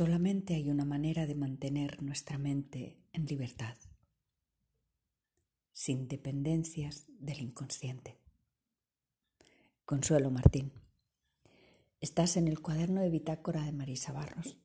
Solamente hay una manera de mantener nuestra mente en libertad, sin dependencias del inconsciente. Consuelo Martín. Estás en el cuaderno de bitácora de Marisa Barros.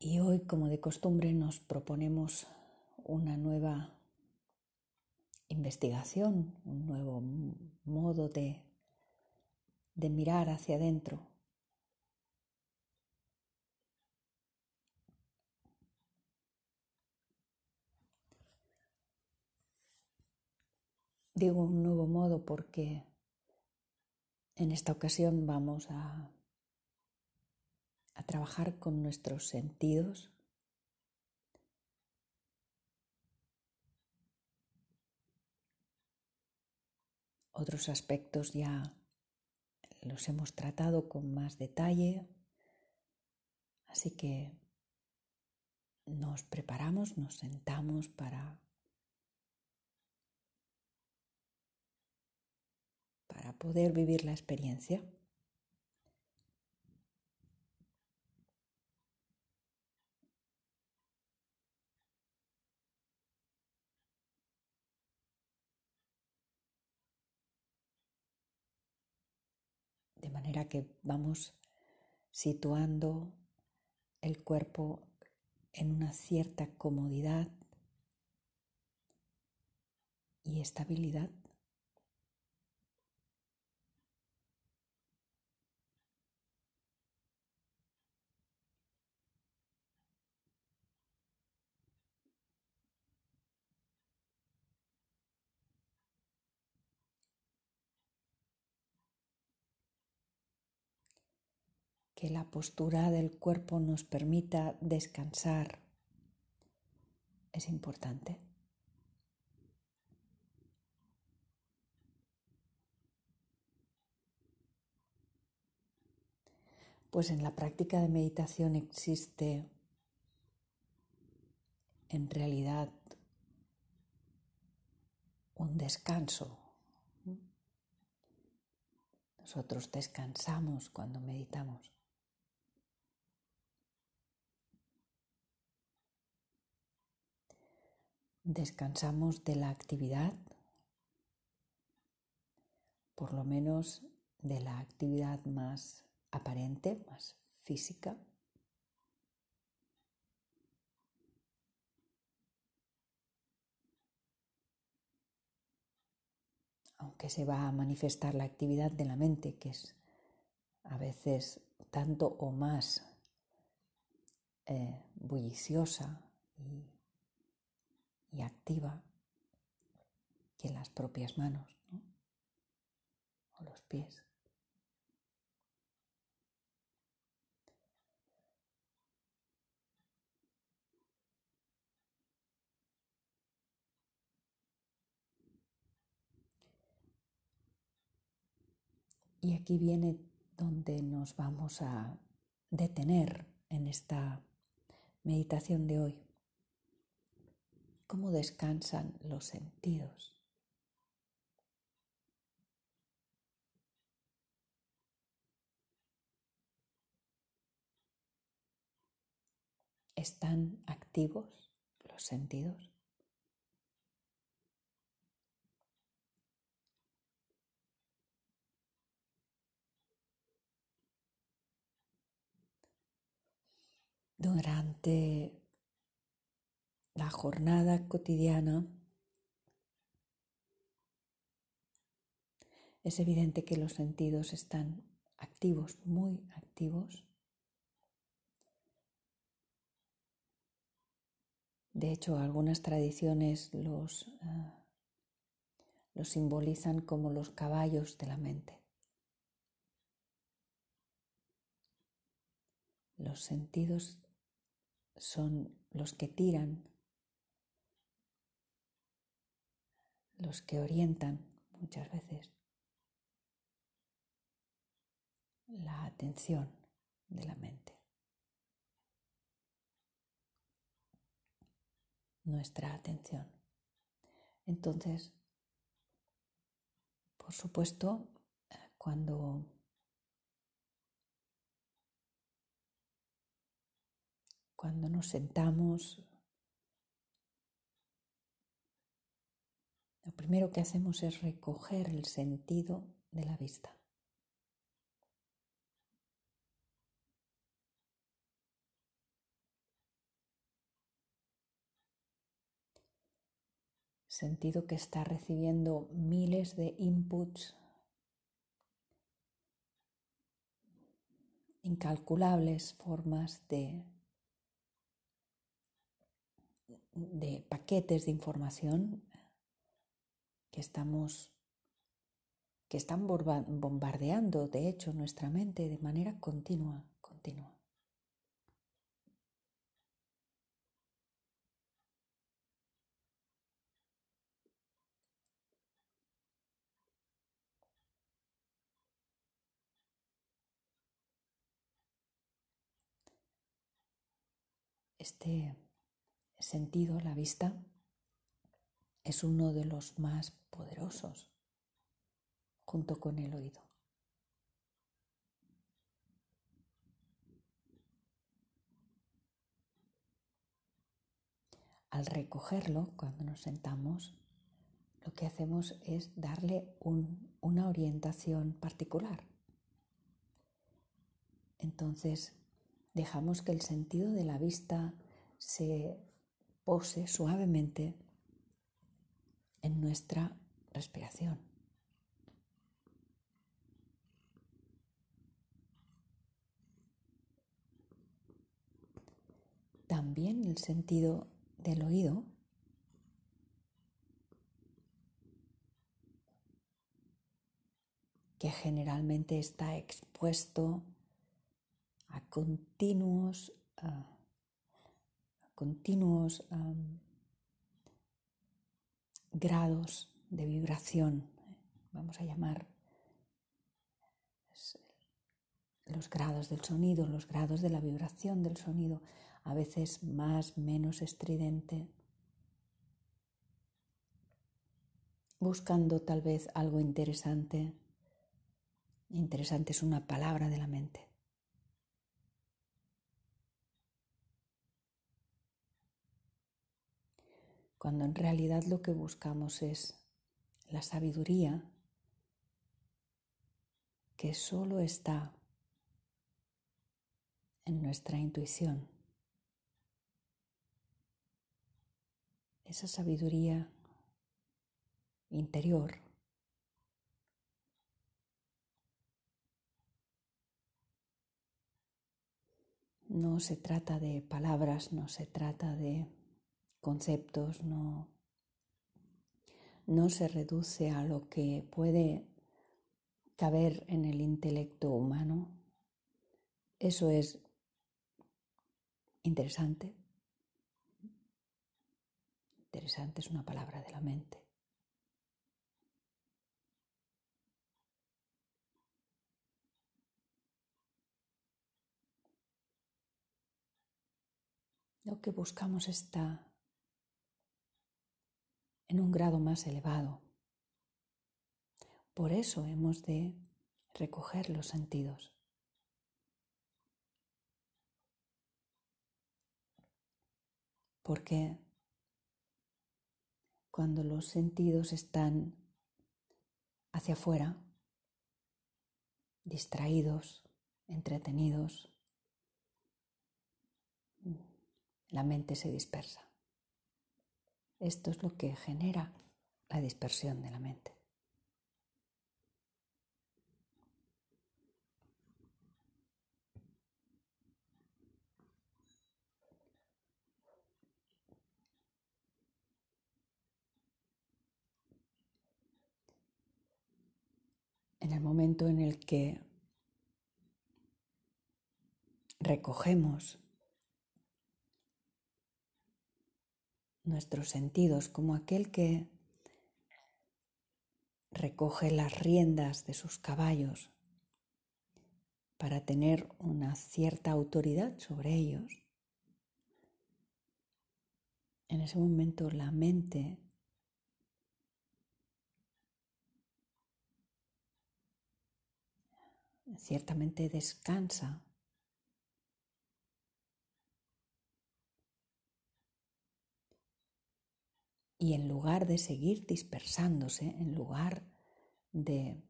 Y hoy, como de costumbre, nos proponemos una nueva investigación, un nuevo modo de, de mirar hacia adentro. Digo un nuevo modo porque en esta ocasión vamos a a trabajar con nuestros sentidos. Otros aspectos ya los hemos tratado con más detalle, así que nos preparamos, nos sentamos para, para poder vivir la experiencia. Que vamos situando el cuerpo en una cierta comodidad y estabilidad. Que la postura del cuerpo nos permita descansar es importante. Pues en la práctica de meditación existe en realidad un descanso. Nosotros descansamos cuando meditamos. Descansamos de la actividad, por lo menos de la actividad más aparente, más física. Aunque se va a manifestar la actividad de la mente, que es a veces tanto o más eh, bulliciosa y y activa que las propias manos o los pies. Y aquí viene donde nos vamos a detener en esta meditación de hoy cómo descansan los sentidos. ¿Están activos los sentidos? Durante la jornada cotidiana, es evidente que los sentidos están activos, muy activos. De hecho, algunas tradiciones los, los simbolizan como los caballos de la mente. Los sentidos son los que tiran los que orientan muchas veces la atención de la mente. Nuestra atención. Entonces, por supuesto, cuando cuando nos sentamos lo primero que hacemos es recoger el sentido de la vista. Sentido que está recibiendo miles de inputs incalculables formas de, de paquetes de información que estamos que están bombardeando de hecho nuestra mente de manera continua, continua. Este sentido, la vista, es uno de los más poderosos junto con el oído. Al recogerlo, cuando nos sentamos, lo que hacemos es darle una orientación particular. Entonces, dejamos que el sentido de la vista se pose suavemente en nuestra respiración. También el sentido del oído que generalmente está expuesto a continuos, continuos grados de vibración, vamos a llamar los grados del sonido, los grados de la vibración del sonido, a veces más, menos estridente, buscando tal vez algo interesante. Interesante es una palabra de la mente. Cuando en realidad lo que buscamos es la sabiduría que solo está en nuestra intuición. Esa sabiduría interior no se trata de palabras, no se trata de conceptos, no, no se reduce a lo que puede caber en el intelecto humano. Eso es interesante. Interesante es una palabra de la mente. Lo que buscamos está en un grado más elevado. Por eso hemos de recoger los sentidos. Porque cuando los sentidos están hacia afuera, distraídos, entretenidos, la mente se dispersa. Esto es lo que genera la dispersión de la mente. En el momento en el que recogemos nuestros sentidos, como aquel que recoge las riendas de sus caballos para tener una cierta autoridad sobre ellos. En ese momento la mente ciertamente descansa y en lugar de seguir dispersándose, en lugar de,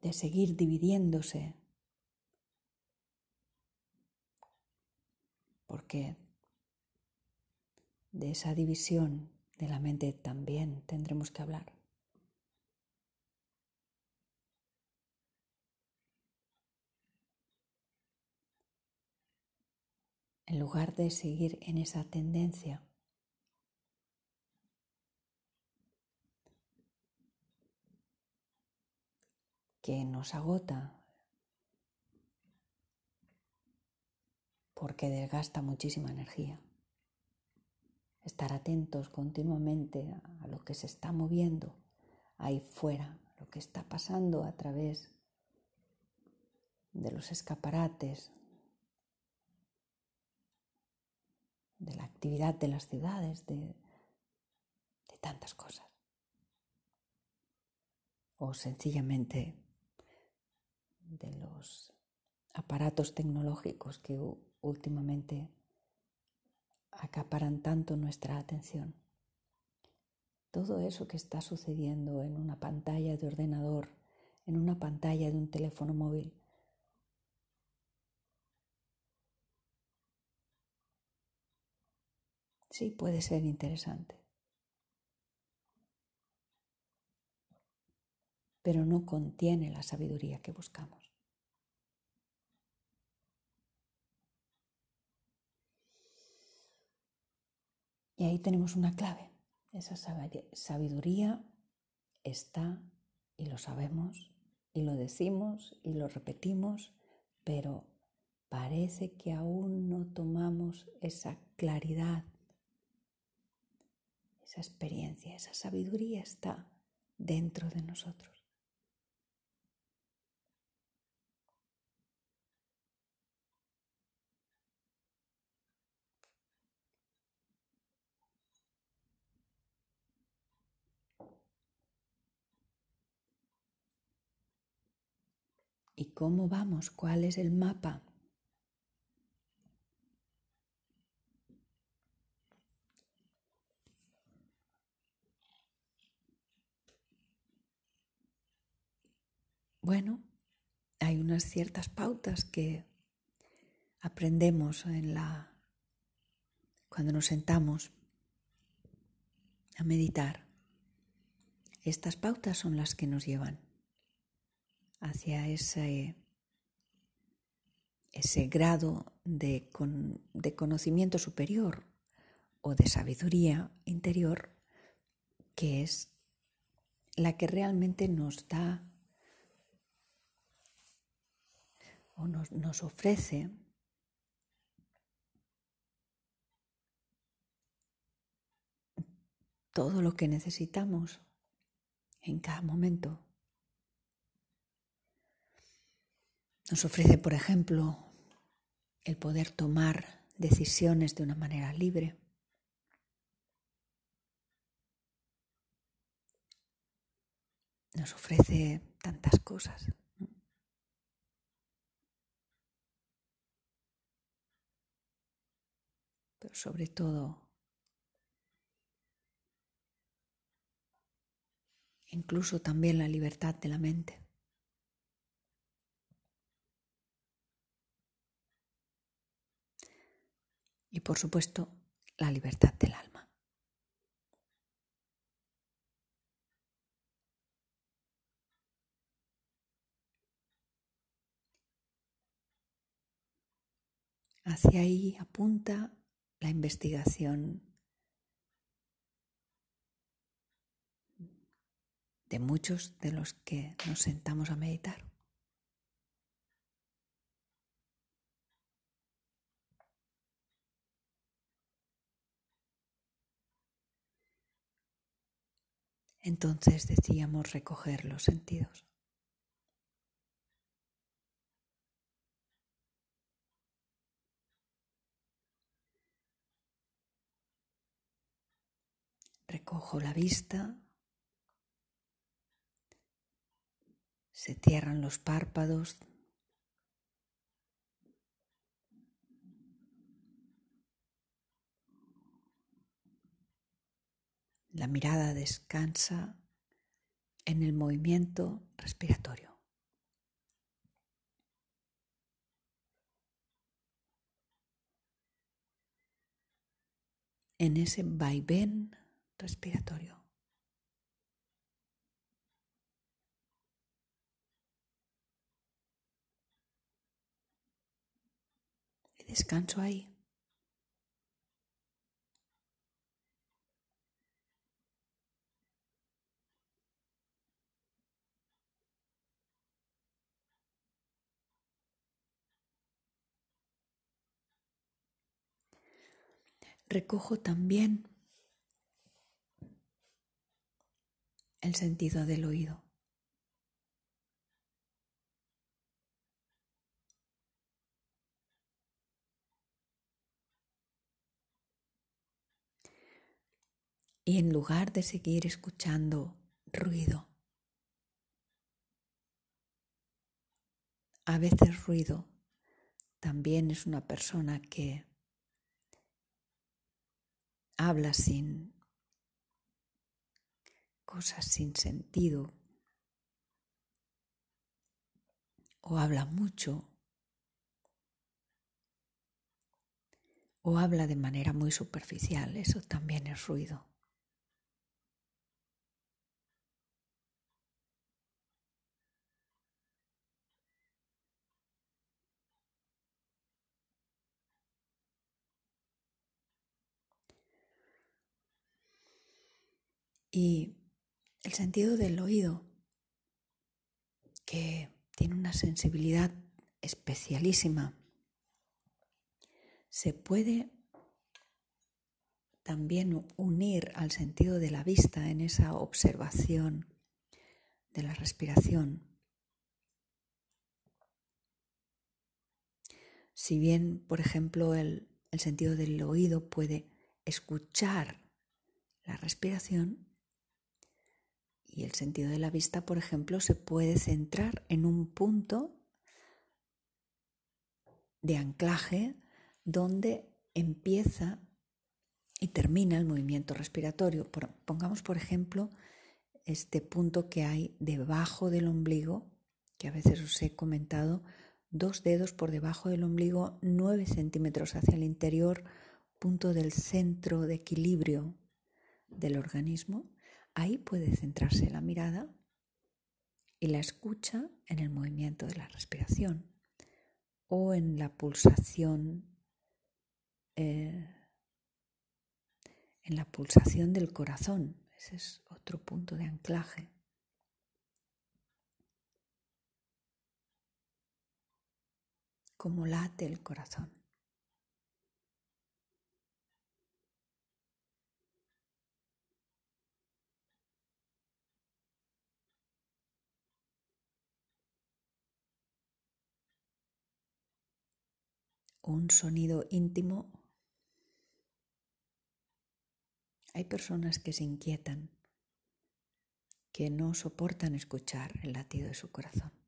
de seguir dividiéndose, porque de esa división de la mente también tendremos que hablar. En lugar de seguir en esa tendencia. que nos agota porque desgasta muchísima energía. Estar atentos continuamente a lo que se está moviendo ahí fuera, lo que está pasando a través de los escaparates, de la actividad de las ciudades, de, de tantas cosas. O sencillamente de los aparatos tecnológicos que últimamente acaparan tanto nuestra atención. Todo eso que está sucediendo en una pantalla de ordenador, en una pantalla de un teléfono móvil, sí puede ser interesante. Pero no contiene la sabiduría que buscamos. Y ahí tenemos una clave. Esa sabiduría está y lo sabemos y lo decimos y lo repetimos, pero parece que aún no tomamos esa claridad esa experiencia, esa sabiduría está dentro de nosotros. ¿Y cómo vamos? ¿Cuál es el mapa? Bueno, hay unas ciertas pautas que aprendemos en la cuando nos sentamos a meditar. Estas pautas son las que nos llevan hacia ese, ese grado de, de conocimiento superior o de sabiduría interior que es la que realmente nos da nos, ofrece todo lo que necesitamos en cada momento. Nos ofrece, por ejemplo, el poder tomar decisiones de una manera libre. Nos ofrece tantas cosas. Sobre todo incluso también la libertad de la mente. Y por supuesto, la libertad del alma. Hacia ahí apunta la investigación de muchos de los que nos sentamos a meditar. Entonces decíamos recoger los sentidos. Recojo la vista Se cierran los párpados. La mirada descansa en el movimiento respiratorio. En ese vaivén respiratorio. Descanso ahí. recojo también el sentido del oído. Y en lugar de seguir escuchando ruido, a veces ruido también es una persona que habla sin cosas sin sentido o habla mucho o habla de manera muy superficial, eso también es ruido. Y el sentido del oído, que tiene una sensibilidad especialísima, se puede también unir al sentido de la vista en esa observación de la respiración. Si bien, por ejemplo, el, el sentido del oído puede escuchar la respiración, y el sentido de la vista, por ejemplo, se puede centrar en un punto de anclaje donde empieza y termina el movimiento respiratorio. Pongamos, por ejemplo, este punto que hay debajo del ombligo, que a veces os he comentado, dos dedos por debajo del ombligo, nueve centímetros hacia el interior, punto del centro de equilibrio del organismo. Ahí puede centrarse la mirada y la escucha en el movimiento de la respiración o en la pulsación, eh, en la pulsación del corazón. Ese es otro punto de anclaje. Cómo late el corazón. Un sonido íntimo, hay personas que se inquietan, que no soportan escuchar el latido de su corazón.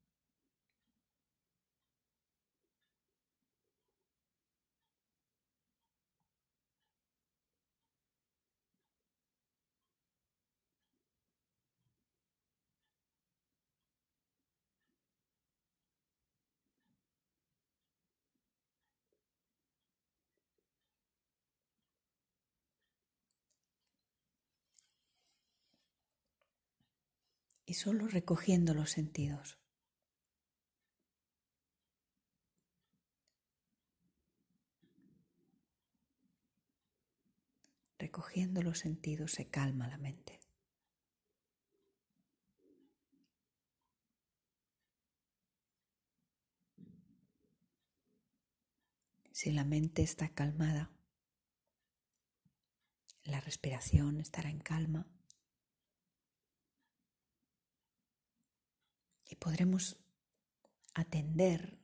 Solo recogiendo los sentidos. Recogiendo los sentidos se calma la mente. Si la mente está calmada, la respiración estará en calma. y podremos atender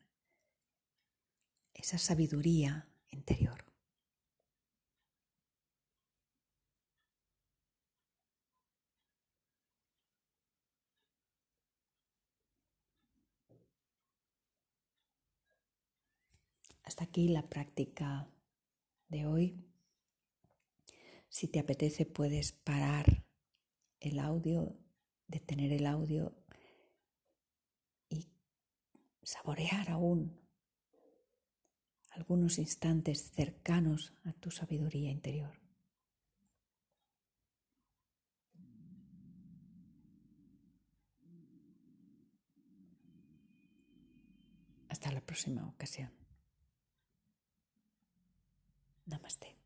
esa sabiduría interior. Hasta aquí la práctica de hoy. Si te apetece puedes parar el audio, detener el audio saborear aún algunos instantes cercanos a tu sabiduría interior. Hasta la próxima ocasión. Namaste.